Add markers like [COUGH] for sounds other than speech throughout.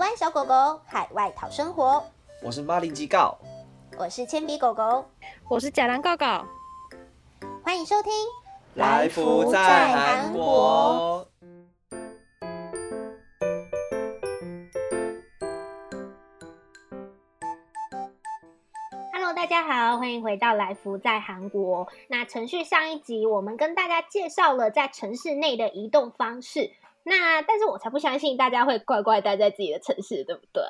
湾小狗狗海外讨生活，我是马铃吉告，我是铅笔狗狗，我是假狼告告，欢迎收听来福在韩国。Hello，大家好，欢迎回到来福在韩国。那程序上一集我们跟大家介绍了在城市内的移动方式。那但是我才不相信大家会乖乖待在自己的城市，对不对？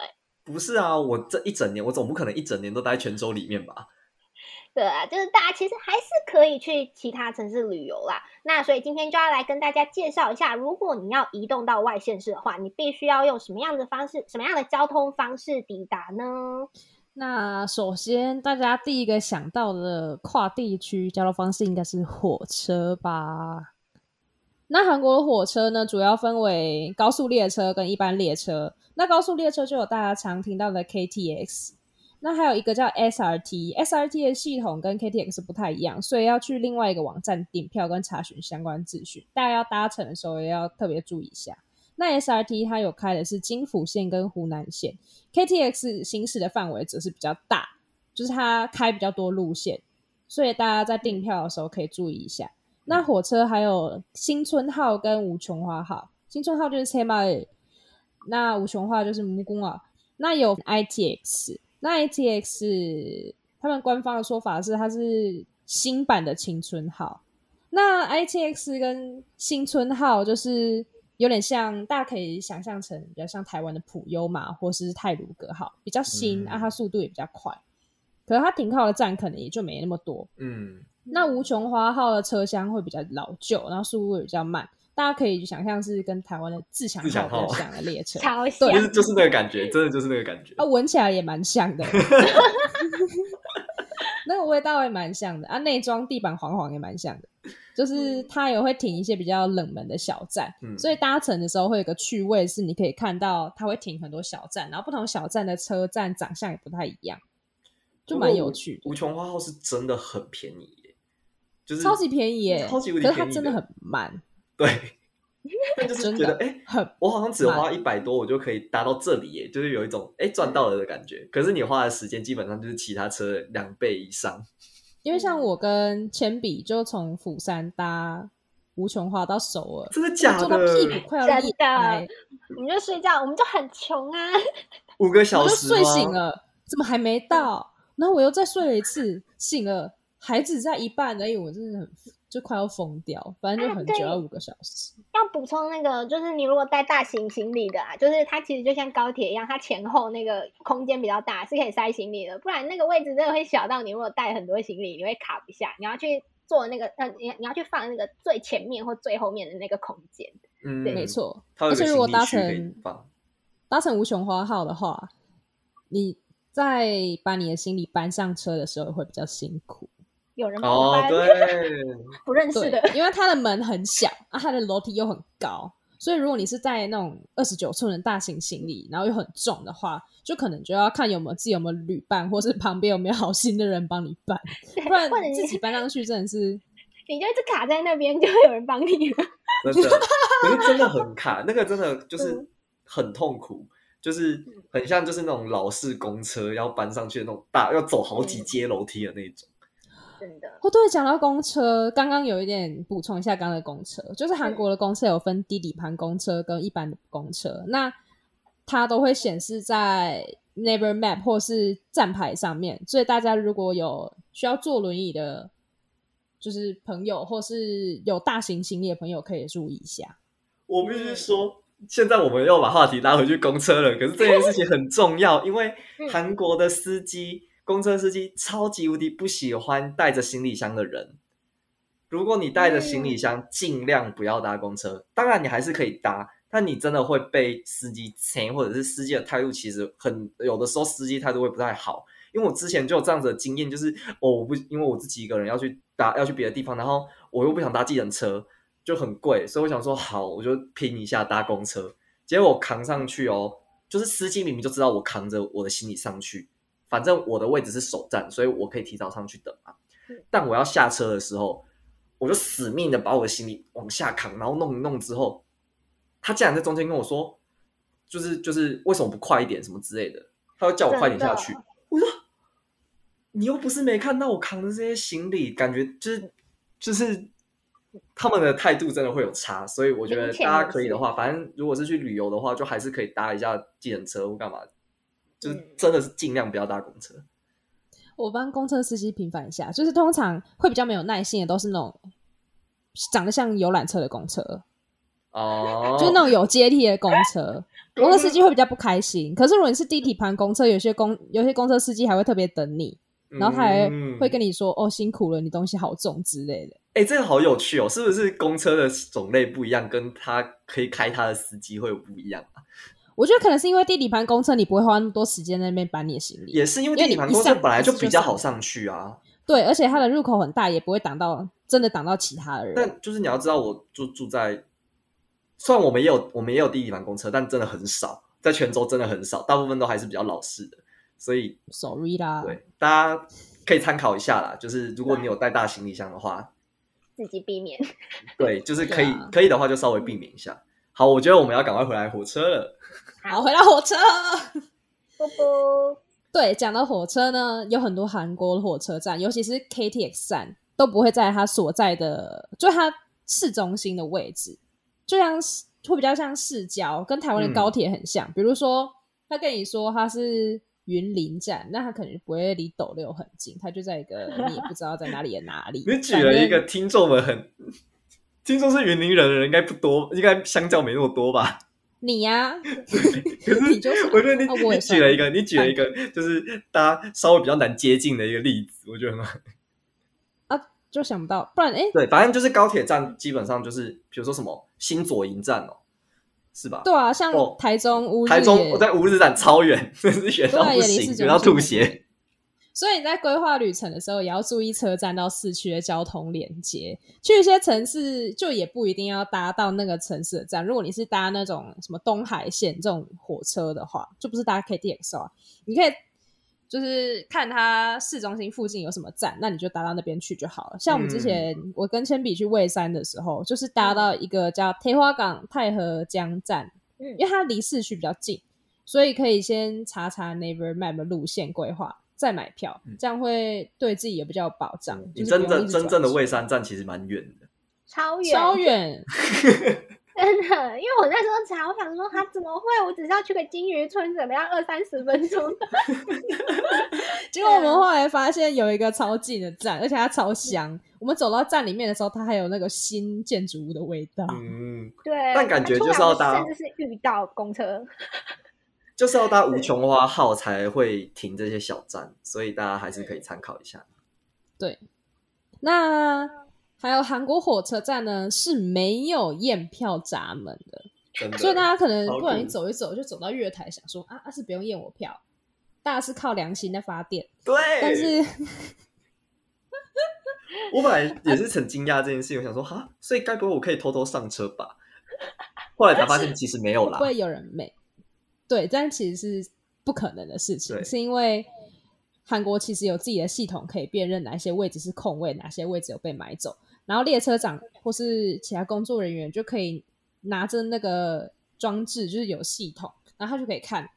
不是啊，我这一整年，我总不可能一整年都待在泉州里面吧？[LAUGHS] 对啊，就是大家其实还是可以去其他城市旅游啦。那所以今天就要来跟大家介绍一下，如果你要移动到外县市的话，你必须要用什么样的方式、什么样的交通方式抵达呢？那首先，大家第一个想到的跨地区交通方式应该是火车吧？那韩国的火车呢，主要分为高速列车跟一般列车。那高速列车就有大家常听到的 KTX，那还有一个叫 SRT，SRT 的系统跟 KTX 不太一样，所以要去另外一个网站订票跟查询相关资讯。大家要搭乘的时候也要特别注意一下。那 SRT 它有开的是京釜线跟湖南线，KTX 行驶的范围则是比较大，就是它开比较多路线，所以大家在订票的时候可以注意一下。那火车还有新春号跟吴琼花号，新春号就是车马，那吴琼花就是木工啊。那有 ITX，那 ITX 他们官方的说法是它是新版的青春号。那 ITX 跟新春号就是有点像，大家可以想象成比较像台湾的普悠玛或是泰鲁格号，比较新，啊，它速度也比较快。可是它停靠的站可能也就没那么多。嗯。那无穷花号的车厢会比较老旧，然后速度也比较慢，大家可以想象是跟台湾的自强号比较像的列车，[LAUGHS] 超像，对，就是就是那个感觉，真的就是那个感觉。啊，闻起来也蛮像的，[LAUGHS] 那个味道也蛮像的啊，内装地板黄黄也蛮像的，就是它也会停一些比较冷门的小站，嗯、所以搭乘的时候会有个趣味是，你可以看到它会停很多小站，然后不同小站的车站长相也不太一样，就蛮有趣的。无穷花号是真的很便宜。就是、超级便宜耶，超级无敌便宜，可是它真的很慢。对，[LAUGHS] 但就是觉得哎、欸，很，我好像只花一百多，我就可以达到这里耶，就是有一种哎赚、欸、到了的感觉。可是你花的时间基本上就是其他车两倍以上。因为像我跟铅笔就从釜山搭无穷花到首尔，真的假的？坐到屁股快要裂开，我们就睡觉，我们就很穷啊，五个小时就睡醒了，怎么还没到？然后我又再睡了一次，醒了。还只在一半而已，我真的很就快要疯掉，反正就很久，要五个小时。啊、要补充那个，就是你如果带大型行李的啊，就是它其实就像高铁一样，它前后那个空间比较大，是可以塞行李的。不然那个位置真的会小到你如果带很多行李，你会卡不下。你要去坐那个，呃，你你要去放那个最前面或最后面的那个空间。嗯，没错。而且如果搭乘搭乘无穷花号的话，你在把你的行李搬上车的时候会比较辛苦。有人哦，对，[LAUGHS] 不认识的，因为它的门很小啊，它的楼梯又很高，所以如果你是在那种二十九寸的大型行李，然后又很重的话，就可能就要看有没有自己有没有旅伴，或是旁边有没有好心的人帮你搬，不然自己搬上去真的是，[LAUGHS] 你就一直卡在那边，就会有人帮你了。[LAUGHS] 真的，可是真的很卡，那个真的就是很痛苦，就是很像就是那种老式公车要搬上去的那种大，要走好几阶楼梯的那种。真的哦，对，讲到公车，刚刚有一点补充一下，刚刚的公车就是韩国的公车有分低底盘公车跟一般的公车，那它都会显示在 Neighbor Map 或是站牌上面，所以大家如果有需要坐轮椅的，就是朋友或是有大型行李的朋友，可以注意一下。我必须说，现在我们又把话题拉回去公车了，可是这件事情很重要，因为韩国的司机。公车司机超级无敌不喜欢带着行李箱的人。如果你带着行李箱，尽量不要搭公车。当然，你还是可以搭，但你真的会被司机催，或者是司机的态度其实很有的时候，司机态度会不太好。因为我之前就有这样子的经验，就是哦，我不因为我自己一个人要去搭，要去别的地方，然后我又不想搭计程车，就很贵，所以我想说好，我就拼一下搭公车。结果我扛上去哦，就是司机明明就知道我扛着我的行李上去。反正我的位置是首站，所以我可以提早上去等嘛。但我要下车的时候，我就死命的把我的行李往下扛，然后弄一弄之后，他竟然在中间跟我说：“就是就是为什么不快一点什么之类的，他会叫我快点下去。我说你又不是没看到我扛的这些行李，感觉就是就是他们的态度真的会有差，所以我觉得大家可以的话，反正如果是去旅游的话，就还是可以搭一下计程车或干嘛，就是真的是尽量不要搭公车。我帮公车司机平反一下，就是通常会比较没有耐心的，都是那种长得像游览车的公车哦，就是那种有阶梯的公车，[LAUGHS] 公车司机会比较不开心。可是如果你是地铁盘公车，有些公有些公车司机还会特别等你，然后他还会跟你说：“嗯、哦，辛苦了，你东西好重之类的。”哎，这个好有趣哦！是不是公车的种类不一样，跟他可以开他的司机会不一样啊？我觉得可能是因为地底盘公车，你不会花那么多时间在那边搬你的行李。也是因为地底盘公车本来就比较好上去啊。对，而且它的入口很大，也不会挡到真的挡到其他的人。但就是你要知道，我住住在，虽然我们也有我们也有地底盘公车，但真的很少，在泉州真的很少，大部分都还是比较老式的。所以，sorry 啦。对，大家可以参考一下啦。就是如果你有带大行李箱的话，自己避免。对，就是可以、啊、可以的话，就稍微避免一下。好，我觉得我们要赶快回来火车了。好，回到火车。啵啵。对，讲到火车呢，有很多韩国的火车站，尤其是 KTX 站，都不会在它所在的，就它市中心的位置，就像会比较像市郊，跟台湾的高铁很像。嗯、比如说，他跟你说他是云林站，那他可能不会离斗六很近，他就在一个你也不知道在哪里的哪里。[LAUGHS] 你举了一个听众们很，听说是云林人的人应该不多，应该相较没那么多吧？你呀、啊，[LAUGHS] 可是你就是我觉得你、哦、你举了一个，你举了一个，就是大家稍微比较难接近的一个例子，我觉得很好。啊，就想不到，不然哎，对，反正就是高铁站基本上就是，比如说什么新左营站哦，是吧？对啊，像台中乌、哦、台中我在乌日站超远，[LAUGHS] 真是远到不行，远到吐血。所以你在规划旅程的时候，也要注意车站到市区的交通连接。去一些城市，就也不一定要搭到那个城市的站。如果你是搭那种什么东海线这种火车的话，就不是搭 K T X 啊，你可以就是看它市中心附近有什么站，那你就搭到那边去就好了。像我们之前、我跟铅笔去蔚山的时候，就是搭到一个叫铁花港太和江站，因为它离市区比较近。所以可以先查查 Neighbor Map 路线规划，再买票，这样会对自己也比较有保障。你真正真正的蔚山站其实蛮远的，超远超远，[LAUGHS] 真的。因为我那时候查，我想说他怎么会？我只是要去个金鱼村，怎么样二三十分钟？[LAUGHS] 结果我们后来发现有一个超近的站，而且它超香。我们走到站里面的时候，它还有那个新建筑物的味道。嗯，对。但感觉就是要搭，甚至是遇到公车。就是要搭无穷花号才会停这些小站，所以大家还是可以参考一下。对，那还有韩国火车站呢，是没有验票闸门的，的所以大家可能不小心走一走就走到月台，想说啊，啊是不用验我票，大家是靠良心在发电。对，但是 [LAUGHS] 我本来也是很惊讶这件事情，我想说哈，所以该不会我可以偷偷上车吧？后来才发现其实没有啦，不会有人没。对，但其实是不可能的事情，是因为韩国其实有自己的系统可以辨认哪些位置是空位，哪些位置有被买走，然后列车长或是其他工作人员就可以拿着那个装置，就是有系统，然后他就可以看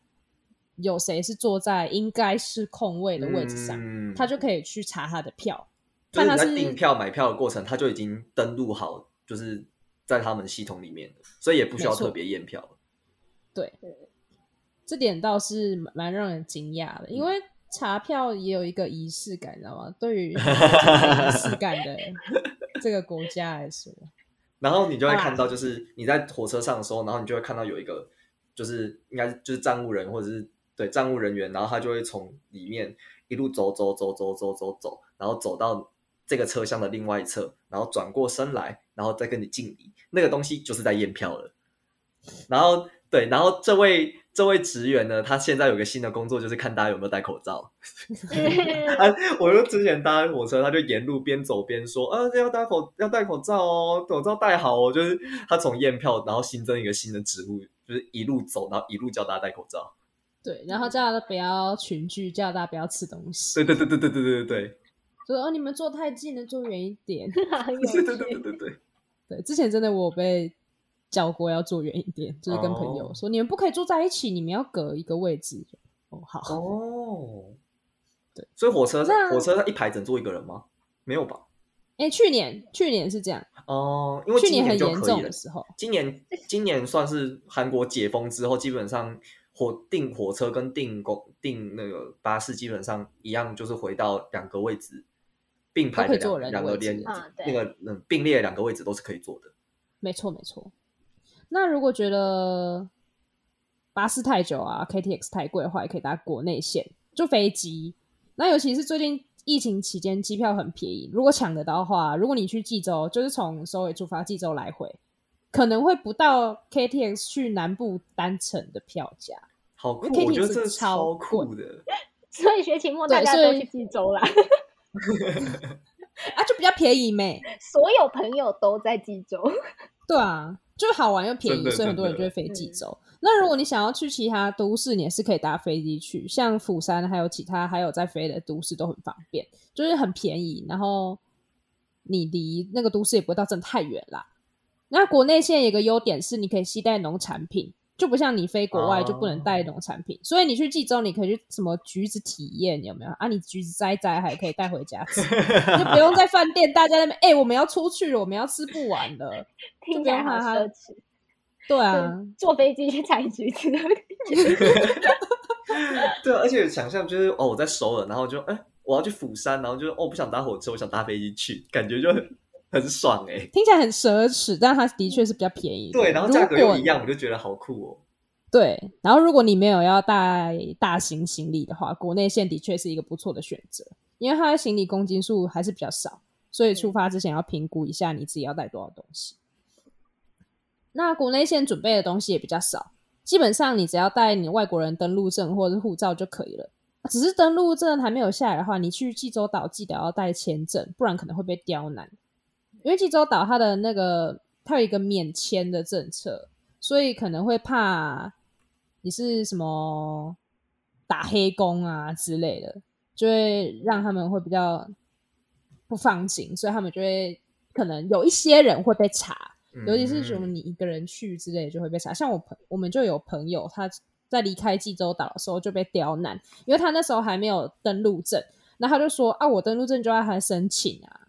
有谁是坐在应该是空位的位置上，嗯、他就可以去查他的票。就是你在订票买票的过程，他就已经登录好，就是在他们系统里面，所以也不需要特别验票。对。这点倒是蛮让人惊讶的，因为查票也有一个仪式感，你知道吗？对于 [LAUGHS] 仪式感的这个国家来说，[LAUGHS] 然后你就会看到，就是你在火车上的时候，然后你就会看到有一个，就是应该就是站务人或者是对站务人员，然后他就会从里面一路走走走走走走走，然后走到这个车厢的另外一侧，然后转过身来，然后再跟你敬礼。那个东西就是在验票了。然后对，然后这位。这位职员呢，他现在有个新的工作，就是看大家有没有戴口罩。[LAUGHS] 啊，我就之前搭火车，他就沿路边走边说：“啊，要戴口要戴口罩哦，口罩戴好哦。”就是他从验票，然后新增一个新的职务，就是一路走，然后一路叫大家戴口罩。对，然后叫大家不要群聚，叫大家不要吃东西。对对对对对对对对。说哦，你们坐太近了，坐远一点。[LAUGHS] 对对对对对对。对，之前真的我被。交过要坐远一点，就是跟朋友说、哦、你们不可以坐在一起，你们要隔一个位置。哦，好哦，对，所以火车火车上一排只能坐一个人吗？没有吧？哎，去年去年是这样哦，因为去年很严重的时候，今年今年算是韩国解封之后，基本上火订火车跟订公订那个巴士基本上一样，就是回到两个位置并排的两两个连那个嗯并列两个位置都是可以坐的。没错没错。那如果觉得巴士太久啊，KTX 太贵的话，也可以搭国内线，就飞机。那尤其是最近。疫情期间机票很便宜，如果抢得到的话，如果你去济州，就是从首尔出发，济州来回，可能会不到 KTX 去南部单程的票价。好酷，我觉得这超酷的。[LAUGHS] 所以学期末大家都去济州啦。[LAUGHS] 啊，就比较便宜咩？所有朋友都在济州。[LAUGHS] 对啊，就好玩又便宜，所以很多人就会飞济州。那如果你想要去其他都市，你也是可以搭飞机去，像釜山还有其他还有在飞的都市都很方便，就是很便宜，然后你离那个都市也不会到真的太远啦。那国内线有个优点是，你可以携带农产品，就不像你飞国外就不能带农产品，哦、所以你去济州你可以去什么橘子体验有没有啊？你橘子摘摘还可以带回家吃，就不用在饭店大家在那边哎、欸，我们要出去了，我们要吃不完了，[LAUGHS] 听起来好奢侈。对啊，坐飞机去采橘子。[LAUGHS] 对，而且想象就是哦，我在首尔，然后就哎，我要去釜山，然后就哦，不想搭火车，我想搭飞机去，感觉就很很爽哎。听起来很奢侈，但它的确是比较便宜。对，然后价格又一样，我就觉得好酷哦。对，然后如果你没有要带大型行李的话，国内线的确是一个不错的选择，因为它的行李公斤数还是比较少，所以出发之前要评估一下你自己要带多少东西。那国内线准备的东西也比较少，基本上你只要带你外国人登录证或者是护照就可以了。只是登录证还没有下来的话，你去济州岛记得要带签证，不然可能会被刁难。因为济州岛它的那个它有一个免签的政策，所以可能会怕你是什么打黑工啊之类的，就会让他们会比较不放心，所以他们就会可能有一些人会被查。尤其是什么你一个人去之类的就会被查，像我朋我们就有朋友他在离开济州岛的时候就被刁难，因为他那时候还没有登陆证，那他就说啊，我登陆证就要还申请啊，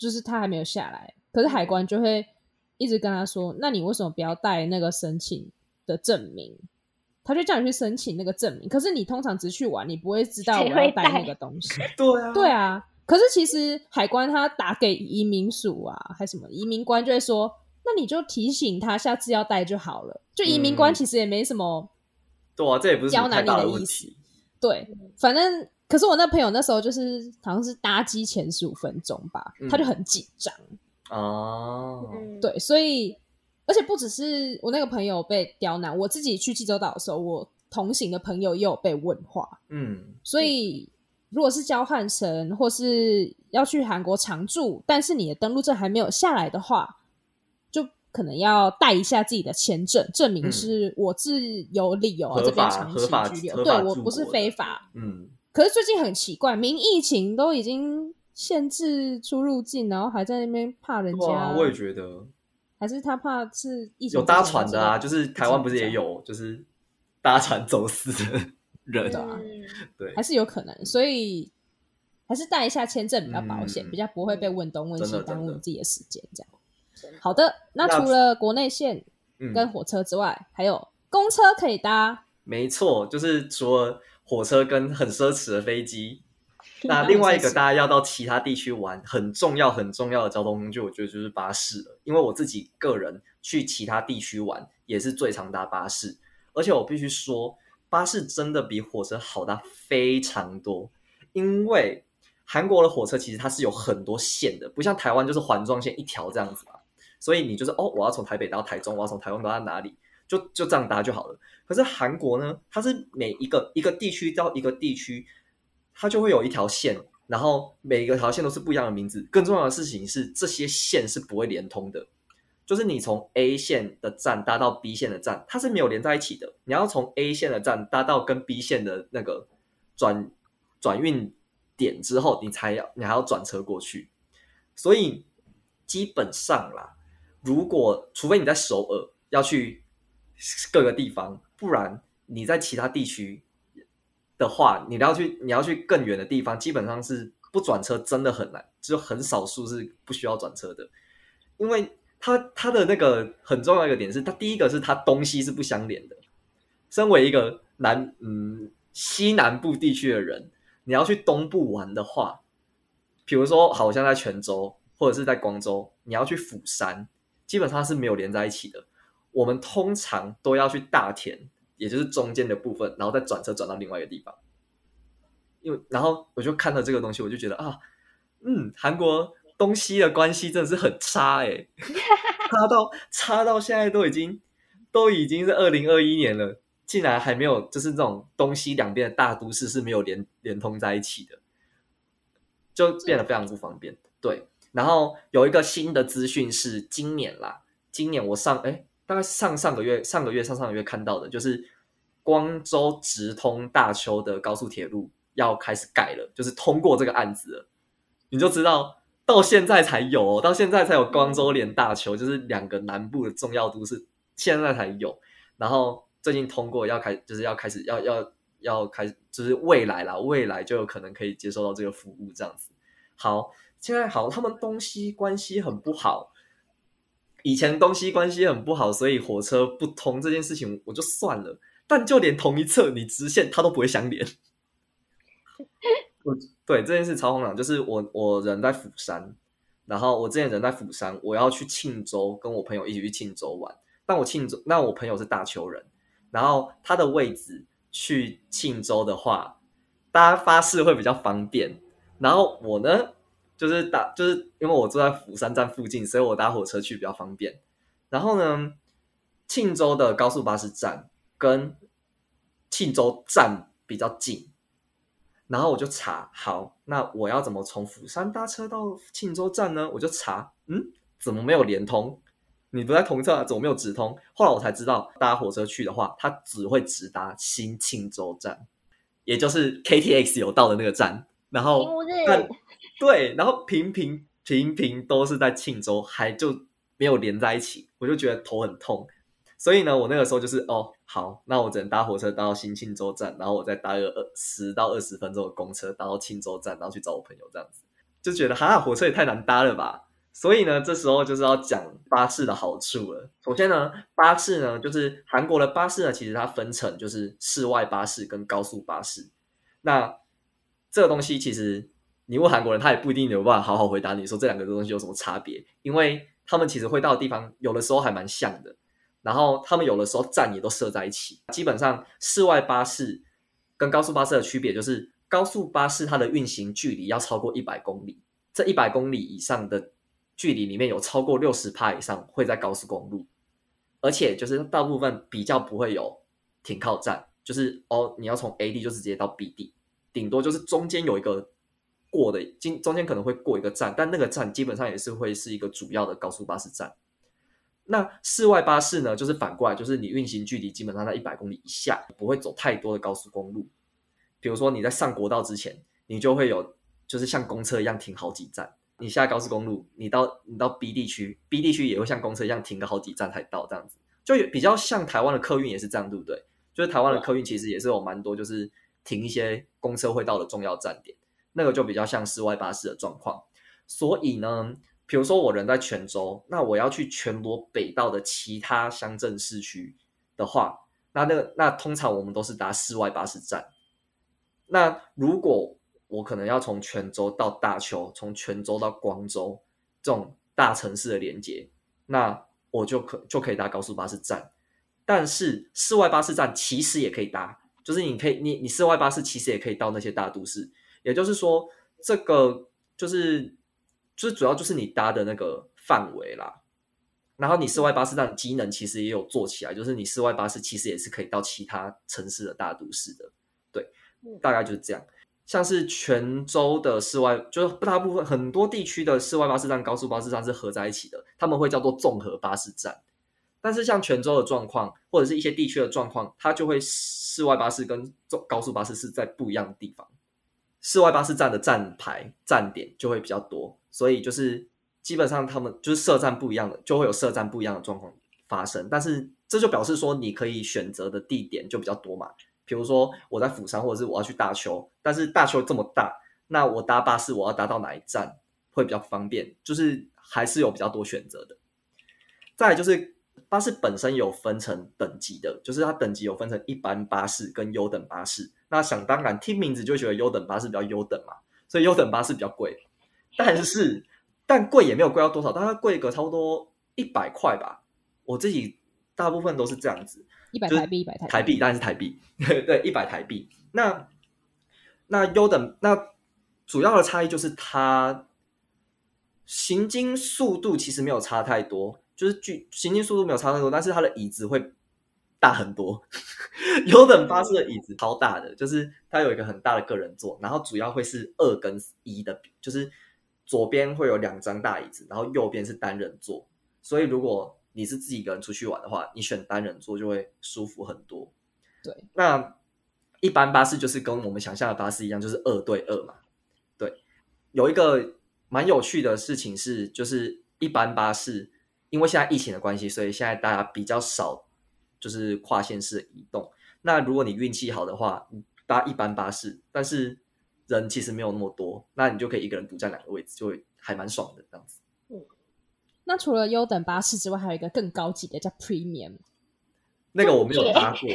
就是他还没有下来，可是海关就会一直跟他说，那你为什么不要带那个申请的证明？他就叫你去申请那个证明，可是你通常只去玩，你不会知道我要带那个东西，[LAUGHS] 对啊，对啊。可是其实海关他打给移民署啊，还什么移民官就会说，那你就提醒他下次要带就好了。就移民官其实也没什么，对啊，这也不是刁难你的意思。对，反正可是我那朋友那时候就是好像是搭机前十五分钟吧，他就很紧张哦。对，所以而且不只是我那个朋友被刁难，我自己去济州岛的时候，我同行的朋友也有被问话。嗯，所以。如果是交换生，或是要去韩国常住，但是你的登陆证还没有下来的话，就可能要带一下自己的签证，证明是我自有理由啊，这边长期居留，对，我不是非法。嗯。可是最近很奇怪，明疫情都已经限制出入境，然后还在那边怕人家。我也觉得，还是他怕是疫情。有搭船的啊，就是台湾不是也有，就是搭船走私的。人啊，对，还是有可能，所以还是带一下签证比较保险，嗯、比较不会被问东问西，耽误自己的时间。这样，好的。那除了国内线跟火车之外，嗯、还有公车可以搭。没错，就是除了火车跟很奢侈的飞机，[LAUGHS] 那另外一个大家要到其他地区玩，很重要很重要的交通工具，我觉得就是巴士了。因为我自己个人去其他地区玩，也是最常搭巴士，而且我必须说。巴士真的比火车好搭非常多，因为韩国的火车其实它是有很多线的，不像台湾就是环状线一条这样子嘛，所以你就是哦，我要从台北到台中，我要从台中到哪里，就就这样搭就好了。可是韩国呢，它是每一个一个地区到一个地区，它就会有一条线，然后每一个条线都是不一样的名字。更重要的事情是，这些线是不会连通的。就是你从 A 线的站搭到 B 线的站，它是没有连在一起的。你要从 A 线的站搭到跟 B 线的那个转转运点之后，你才要你还要转车过去。所以基本上啦，如果除非你在首尔要去各个地方，不然你在其他地区的话，你要去你要去更远的地方，基本上是不转车真的很难，只有很少数是不需要转车的，因为它它的那个很重要一个点是，它第一个是它东西是不相连的。身为一个南嗯西南部地区的人，你要去东部玩的话，比如说好像在泉州或者是在广州，你要去釜山，基本上是没有连在一起的。我们通常都要去大田，也就是中间的部分，然后再转车转到另外一个地方。因为然后我就看到这个东西，我就觉得啊，嗯，韩国东西的关系真的是很差哎、差到差到现在都已经都已经是二零二一年了。竟然还没有，就是这种东西两边的大都市是没有连连通在一起的，就变得非常不方便。对，然后有一个新的资讯是今年啦，今年我上哎，大概上上个月、上个月、上上个月看到的，就是光州直通大邱的高速铁路要开始盖了，就是通过这个案子了，你就知道到现在才有哦，到现在才有光州连大邱，就是两个南部的重要都市，现在才有，然后。最近通过要开，就是要开始要要要开始，就是未来啦，未来就有可能可以接受到这个服务这样子。好，现在好，他们东西关系很不好，以前东西关系很不好，所以火车不通这件事情我就算了。但就连同一侧你直线它都不会相连。我 [LAUGHS] 对这件事超荒唐，就是我我人在釜山，然后我之前人在釜山，我要去庆州，跟我朋友一起去庆州玩。但我庆州，那我朋友是大邱人。然后他的位置去庆州的话，大家发誓会比较方便。然后我呢，就是搭，就是因为我住在釜山站附近，所以我搭火车去比较方便。然后呢，庆州的高速巴士站跟庆州站比较近。然后我就查，好，那我要怎么从釜山搭车到庆州站呢？我就查，嗯，怎么没有连通？你不在同侧，怎么没有直通？后来我才知道，搭火车去的话，它只会直达新庆州站，也就是 KTX 有到的那个站。然后，但对，然后平平平平都是在庆州，还就没有连在一起，我就觉得头很痛。所以呢，我那个时候就是哦，好，那我只能搭火车搭到新庆州站，然后我再搭个二十到二十分钟的公车，搭到庆州站，然后去找我朋友，这样子就觉得哈，火车也太难搭了吧。所以呢，这时候就是要讲巴士的好处了。首先呢，巴士呢，就是韩国的巴士呢，其实它分成就是市外巴士跟高速巴士。那这个东西其实你问韩国人，他也不一定有办法好好回答你说这两个东西有什么差别，因为他们其实会到的地方有的时候还蛮像的。然后他们有的时候站也都设在一起。基本上市外巴士跟高速巴士的区别就是，高速巴士它的运行距离要超过一百公里，这一百公里以上的。距离里面有超过六十趴以上会在高速公路，而且就是大部分比较不会有停靠站，就是哦，你要从 A 地就直接到 B 地，顶多就是中间有一个过的，今中间可能会过一个站，但那个站基本上也是会是一个主要的高速巴士站。那室外巴士呢，就是反过来，就是你运行距离基本上在一百公里以下，不会走太多的高速公路。比如说你在上国道之前，你就会有就是像公车一样停好几站。你下高速公路，你到你到 B 地区，B 地区也会像公车一样停个好几站才到，这样子就比较像台湾的客运也是这样，对不对？就是台湾的客运其实也是有蛮多，就是停一些公车会到的重要站点，那个就比较像市外巴士的状况。所以呢，比如说我人在泉州，那我要去全罗北道的其他乡镇市区的话，那那个那通常我们都是搭市外巴士站。那如果我可能要从泉州到大邱，从泉州到光州这种大城市的连接，那我就可就可以搭高速巴士站。但是市外巴士站其实也可以搭，就是你可以你你市外巴士其实也可以到那些大都市。也就是说，这个就是就是主要就是你搭的那个范围啦。然后你室外巴士站机能其实也有做起来，就是你室外巴士其实也是可以到其他城市的大都市的。对，大概就是这样。像是泉州的室外，就是大部分很多地区的室外巴士站、高速巴士站是合在一起的，他们会叫做综合巴士站。但是像泉州的状况，或者是一些地区的状况，它就会室外巴士跟高速巴士是在不一样的地方。市外巴士站的站牌站点就会比较多，所以就是基本上他们就是设站不一样的，就会有设站不一样的状况发生。但是这就表示说，你可以选择的地点就比较多嘛。比如说我在釜山，或者是我要去大邱，但是大邱这么大，那我搭巴士我要搭到哪一站会比较方便？就是还是有比较多选择的。再就是巴士本身有分成等级的，就是它等级有分成一般巴士跟优等巴士。那想当然听名字就觉得优等巴士比较优等嘛，所以优等巴士比较贵。但是但贵也没有贵到多少，大概贵个差不多一百块吧。我自己大部分都是这样子，一百台币，一百台台币，当然是台币，对，一百台币。那那优等那主要的差异就是它行经速度其实没有差太多，就是距行进速度没有差太多，但是它的椅子会大很多。[LAUGHS] 优等巴士的椅子超大的，就是它有一个很大的个人座，然后主要会是二跟一的，就是。左边会有两张大椅子，然后右边是单人座，所以如果你是自己一个人出去玩的话，你选单人座就会舒服很多。对，那一般巴士就是跟我们想象的巴士一样，就是二对二嘛。对，有一个蛮有趣的事情是，就是一般巴士因为现在疫情的关系，所以现在大家比较少就是跨县市的移动。那如果你运气好的话，搭一般巴士，但是。人其实没有那么多，那你就可以一个人独占两个位置，就会还蛮爽的这样子。嗯，那除了优等巴士之外，还有一个更高级的叫 Premium，那个我没有搭过，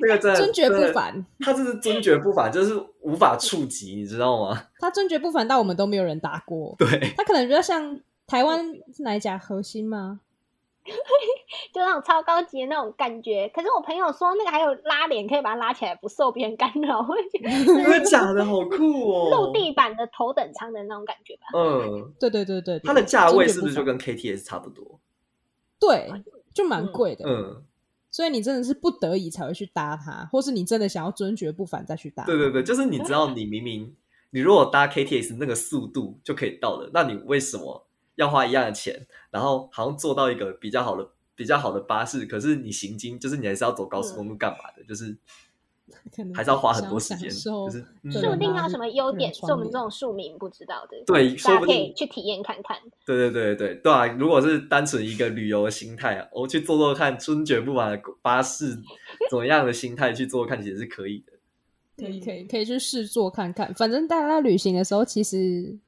那个真的 [LAUGHS] 尊爵不凡，他这是尊爵不凡，就是无法触及，你知道吗？他尊爵不凡，到我们都没有人搭过。对，他可能比较像台湾是哪一家核心吗？[LAUGHS] 就那种超高级的那种感觉，可是我朋友说那个还有拉帘，可以把它拉起来，不受别人干扰。我觉得真的假的？好酷哦！陆地板的头等舱的那种感觉吧。嗯，对对对对，它的价位是不是就跟 KTS 差不多？对，就蛮贵的。嗯，所以你真的是不得已才会去搭它，或是你真的想要尊爵不凡再去搭。对对对，就是你知道，你明明你如果搭 KTS 那个速度就可以到了，那你为什么？要花一样的钱，然后好像坐到一个比较好的、比较好的巴士，可是你行经就是你还是要走高速公路干嘛的？嗯、就是还是要花很多时间。就是说不定它有什么优点是我们这种庶民不知道的。对，大家可以去体验看看。对对对对对啊！如果是单纯一个旅游的心态啊，我去坐坐看春卷不凡的巴士，[LAUGHS] 怎么样的心态去坐看，其实是可以的。可以可以可以去试坐看看。反正大家在旅行的时候，其实。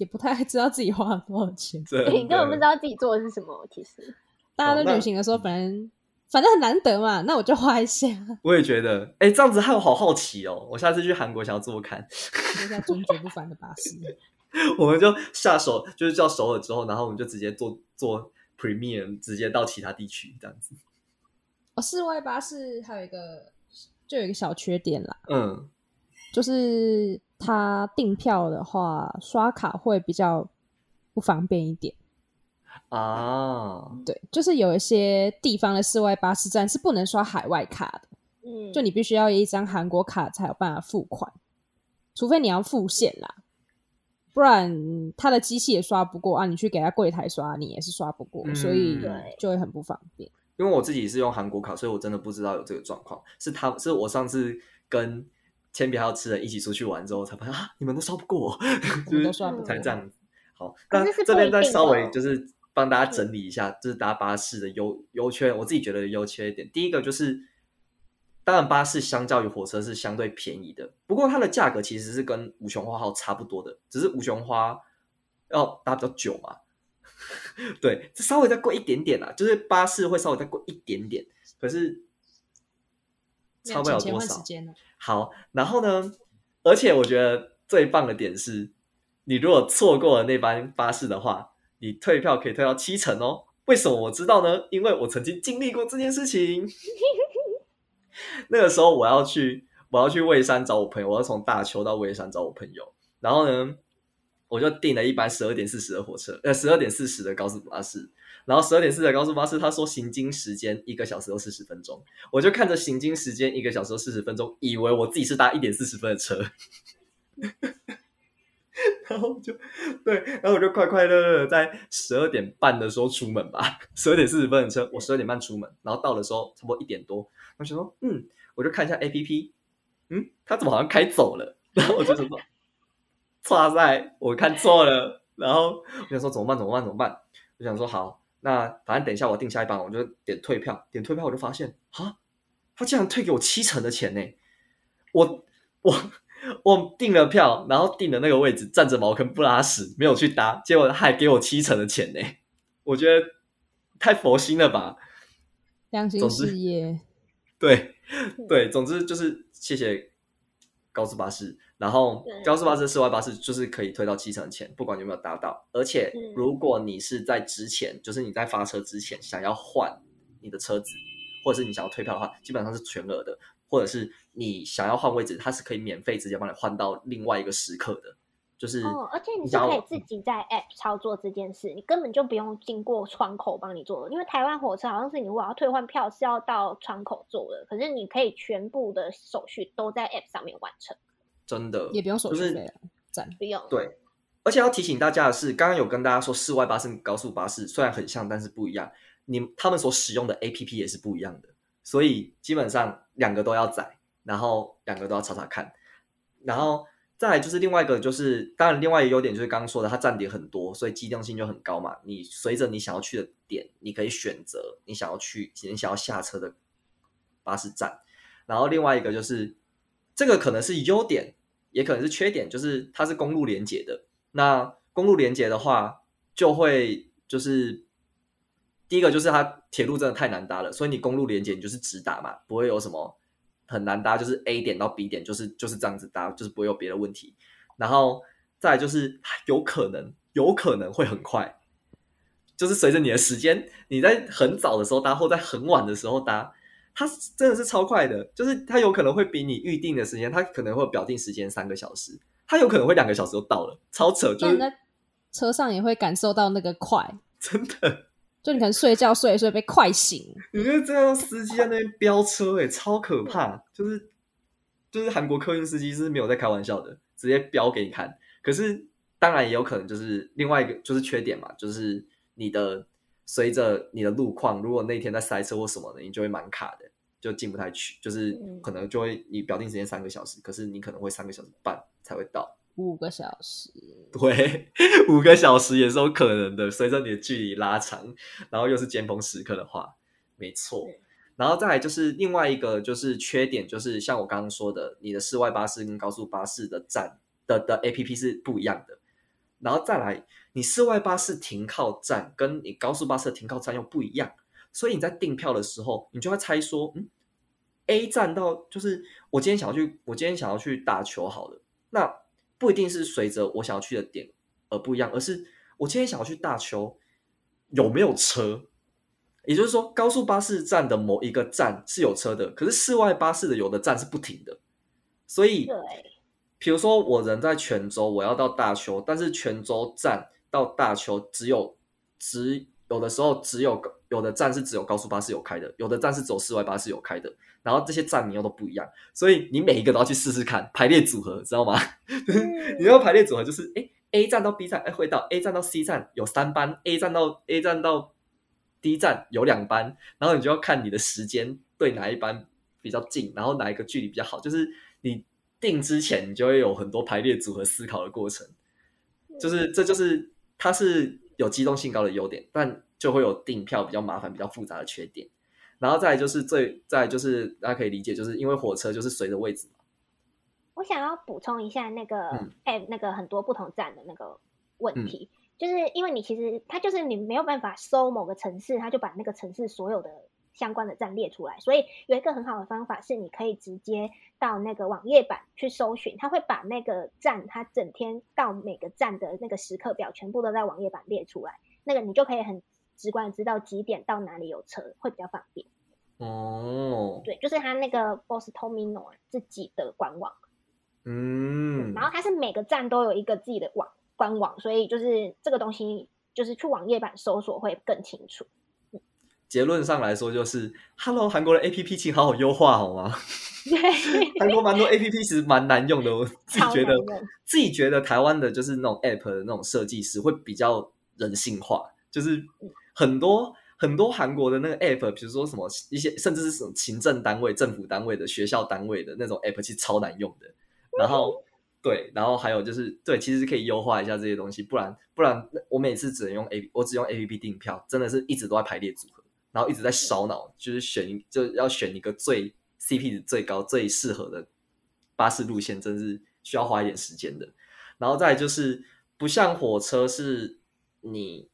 也不太知道自己花了多少钱，对，你根本不知道自己做的是什么。其实，[LAUGHS] 大家都旅行的时候，反正反正很难得嘛，那我就花一下。[LAUGHS] 我也觉得，哎，这样子害我好好奇哦。我下次去韩国想要坐看，坐下尊爵不凡的巴士。[LAUGHS] 我们就下手，就是叫首尔之后，然后我们就直接坐坐 Premium，直接到其他地区这样子。哦，室外巴士还有一个，就有一个小缺点啦。嗯，就是。他订票的话，刷卡会比较不方便一点啊。对，就是有一些地方的室外巴士站是不能刷海外卡的，嗯，就你必须要一张韩国卡才有办法付款，除非你要付现啦，不然他的机器也刷不过啊。你去给他柜台刷，你也是刷不过，嗯、所以就会很不方便。因为我自己是用韩国卡，所以我真的不知道有这个状况。是他是我上次跟。铅笔还有吃的，一起出去玩之后才发现啊，你们都烧不过，[LAUGHS] 我们都刷不过，才这样子。好，那这边再稍微就是帮大家整理一下，就是搭巴士的优优缺，我自己觉得优缺一点。第一个就是，当然巴士相较于火车是相对便宜的，不过它的价格其实是跟五雄花号差不多的，只是五雄花要搭比较久嘛。[LAUGHS] 对，这稍微再贵一点点啦，就是巴士会稍微再贵一点点，可是。差不了多少。好，然后呢？而且我觉得最棒的点是，你如果错过了那班巴士的话，你退票可以退到七成哦。为什么我知道呢？因为我曾经经历过这件事情。[LAUGHS] 那个时候我要去，我要去蔚山找我朋友，我要从大邱到蔚山找我朋友。然后呢，我就订了一班十二点四十的火车，呃，十二点四十的高速巴士。然后十二点四的高速巴士，他说行经时间一个小时又四十分钟，我就看着行经时间一个小时四十分钟，以为我自己是搭一点四十分的车，[LAUGHS] 然后就对，然后我就快快乐乐的在十二点半的时候出门吧，十二点四十分的车，我十二点半出门，然后到的时候差不多一点多，我就说嗯，我就看一下 APP，嗯，他怎么好像开走了？[LAUGHS] 然后我就说，错在，我看错了。然后我想说怎么办？怎么办？怎么办？我想说好，那反正等一下我订下一班，我就点退票，点退票我就发现啊，他竟然退给我七成的钱呢！我我我订了票，然后订的那个位置站着茅坑不拉屎，没有去搭，结果他还给我七成的钱呢！我觉得太佛心了吧？良心事业，对对，总之就是谢谢高速巴士。然后高速巴士、室外巴士就是可以退到七成的钱，不管有没有搭到。而且如果你是在之前，就是你在发车之前想要换你的车子，或者是你想要退票的话，基本上是全额的。或者是你想要换位置，它是可以免费直接帮你换到另外一个时刻的。就是哦，而且你是可以自己在 App 操作这件事，你根本就不用经过窗口帮你做。因为台湾火车好像是你如果要退换票是要到窗口做的，可是你可以全部的手续都在 App 上面完成。真的也不用手续费，赞不用。对，而且要提醒大家的是，刚刚有跟大家说，市外巴士、高速巴士虽然很像，但是不一样。你他们所使用的 APP 也是不一样的，所以基本上两个都要载，然后两个都要查查看。然后再来就是另外一个，就是当然另外一个优点就是刚刚说的，它站点很多，所以机动性就很高嘛。你随着你想要去的点，你可以选择你想要去、你想要下车的巴士站。然后另外一个就是这个可能是优点。也可能是缺点，就是它是公路连接的。那公路连接的话，就会就是第一个就是它铁路真的太难搭了，所以你公路连接你就是直达嘛，不会有什么很难搭，就是 A 点到 B 点就是就是这样子搭，就是不会有别的问题。然后再来就是有可能有可能会很快，就是随着你的时间，你在很早的时候搭或在很晚的时候搭。它真的是超快的，就是它有可能会比你预定的时间，它可能会表定时间三个小时，它有可能会两个小时就到了，超扯！就是在车上也会感受到那个快，[LAUGHS] 真的，就你可能睡觉睡一睡被快醒，你觉得这样司机在那边飙车、欸，哎，超可怕！就是就是韩国客运司机是没有在开玩笑的，直接飙给你看。可是当然也有可能就是另外一个就是缺点嘛，就是你的。随着你的路况，如果那天在塞车或什么的，你就会蛮卡的，就进不太去，就是可能就会你表定时间三个小时，可是你可能会三个小时半才会到。五个小时，对，五个小时也是有可能的。随着你的距离拉长，然后又是尖峰时刻的话，没错。然后再来就是另外一个就是缺点，就是像我刚刚说的，你的室外巴士跟高速巴士的站的的 APP 是不一样的。然后再来，你室外巴士停靠站跟你高速巴士的停靠站又不一样，所以你在订票的时候，你就会猜说，嗯，A 站到就是我今天想要去，我今天想要去打球好了，那不一定是随着我想要去的点而不一样，而是我今天想要去大邱有没有车？也就是说，高速巴士站的某一个站是有车的，可是室外巴士的有的站是不停的，所以。比如说，我人在泉州，我要到大邱，但是泉州站到大邱只有只有的时候只有有的站是只有高速巴士有开的，有的站是走室外巴士有开的，然后这些站名又都不一样，所以你每一个都要去试试看排列组合，知道吗？[LAUGHS] 你要排列组合就是，哎，A 站到 B 站，哎，会到 A 站到 C 站有三班，A 站到 A 站到 D 站有两班，然后你就要看你的时间对哪一班比较近，然后哪一个距离比较好，就是你。定之前，你就会有很多排列组合思考的过程，就是这就是它是有机动性高的优点，但就会有订票比较麻烦、比较复杂的缺点。然后再来就是最再来就是大家可以理解，就是因为火车就是随着位置嘛。我想要补充一下那个哎、嗯，那个很多不同站的那个问题，嗯、就是因为你其实它就是你没有办法搜某个城市，它就把那个城市所有的。相关的站列出来，所以有一个很好的方法是，你可以直接到那个网页版去搜寻，它会把那个站，它整天到每个站的那个时刻表全部都在网页版列出来，那个你就可以很直观知道几点到哪里有车，会比较方便。哦，对，就是他那个 BOSSTOMINO 自己的官网，嗯，然后它是每个站都有一个自己的网官网，所以就是这个东西就是去网页版搜索会更清楚。结论上来说，就是，Hello，韩国的 APP 请好好优化好吗？对，韩国蛮多 APP 其实蛮难用的，我自己觉得，自己觉得台湾的就是那种 App 的那种设计师会比较人性化，就是很多很多韩国的那个 App，比如说什么一些甚至是什么行政单位、政府单位的学校单位的那种 App，其实超难用的。然后对，然后还有就是对，其实可以优化一下这些东西，不然不然我每次只能用 A，我只用 A P P 订票，真的是一直都在排列组合，然后一直在烧脑，就是选就要选一个最 C P 值最高、最适合的巴士路线，真是需要花一点时间的。然后再就是不像火车是你。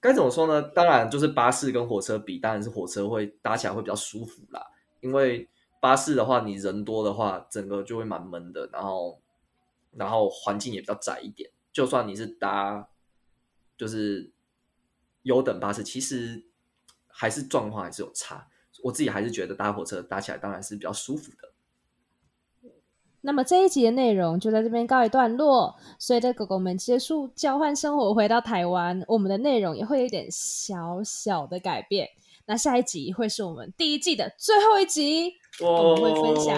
该怎么说呢？当然，就是巴士跟火车比，当然是火车会搭起来会比较舒服啦。因为巴士的话，你人多的话，整个就会蛮闷的，然后，然后环境也比较窄一点。就算你是搭，就是优等巴士，其实还是状况还是有差。我自己还是觉得搭火车搭起来当然是比较舒服的。那么这一集的内容就在这边告一段落。随着狗狗们结束交换生活，回到台湾，我们的内容也会有一点小小的改变。那下一集会是我们第一季的最后一集，我们会分享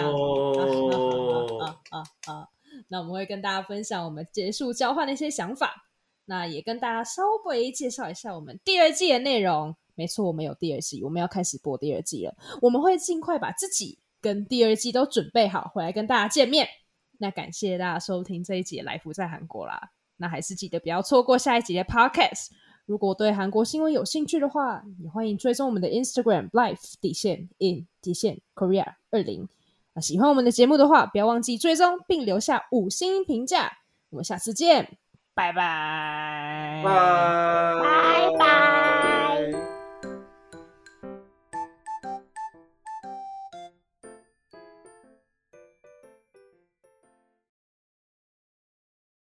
啊啊啊啊！那我们会跟大家分享我们结束交换的一些想法。那也跟大家稍微介绍一下我们第二季的内容。没错，我们有第二季，我们要开始播第二季了。我们会尽快把自己。跟第二季都准备好，回来跟大家见面。那感谢大家收听这一集的《来福在韩国》啦。那还是记得不要错过下一集的 Podcast。如果对韩国新闻有兴趣的话，也欢迎追踪我们的 Instagram Life 底线 in 底线 Korea 二零。那喜欢我们的节目的话，不要忘记追踪并留下五星评价。我们下次见，拜拜，拜拜。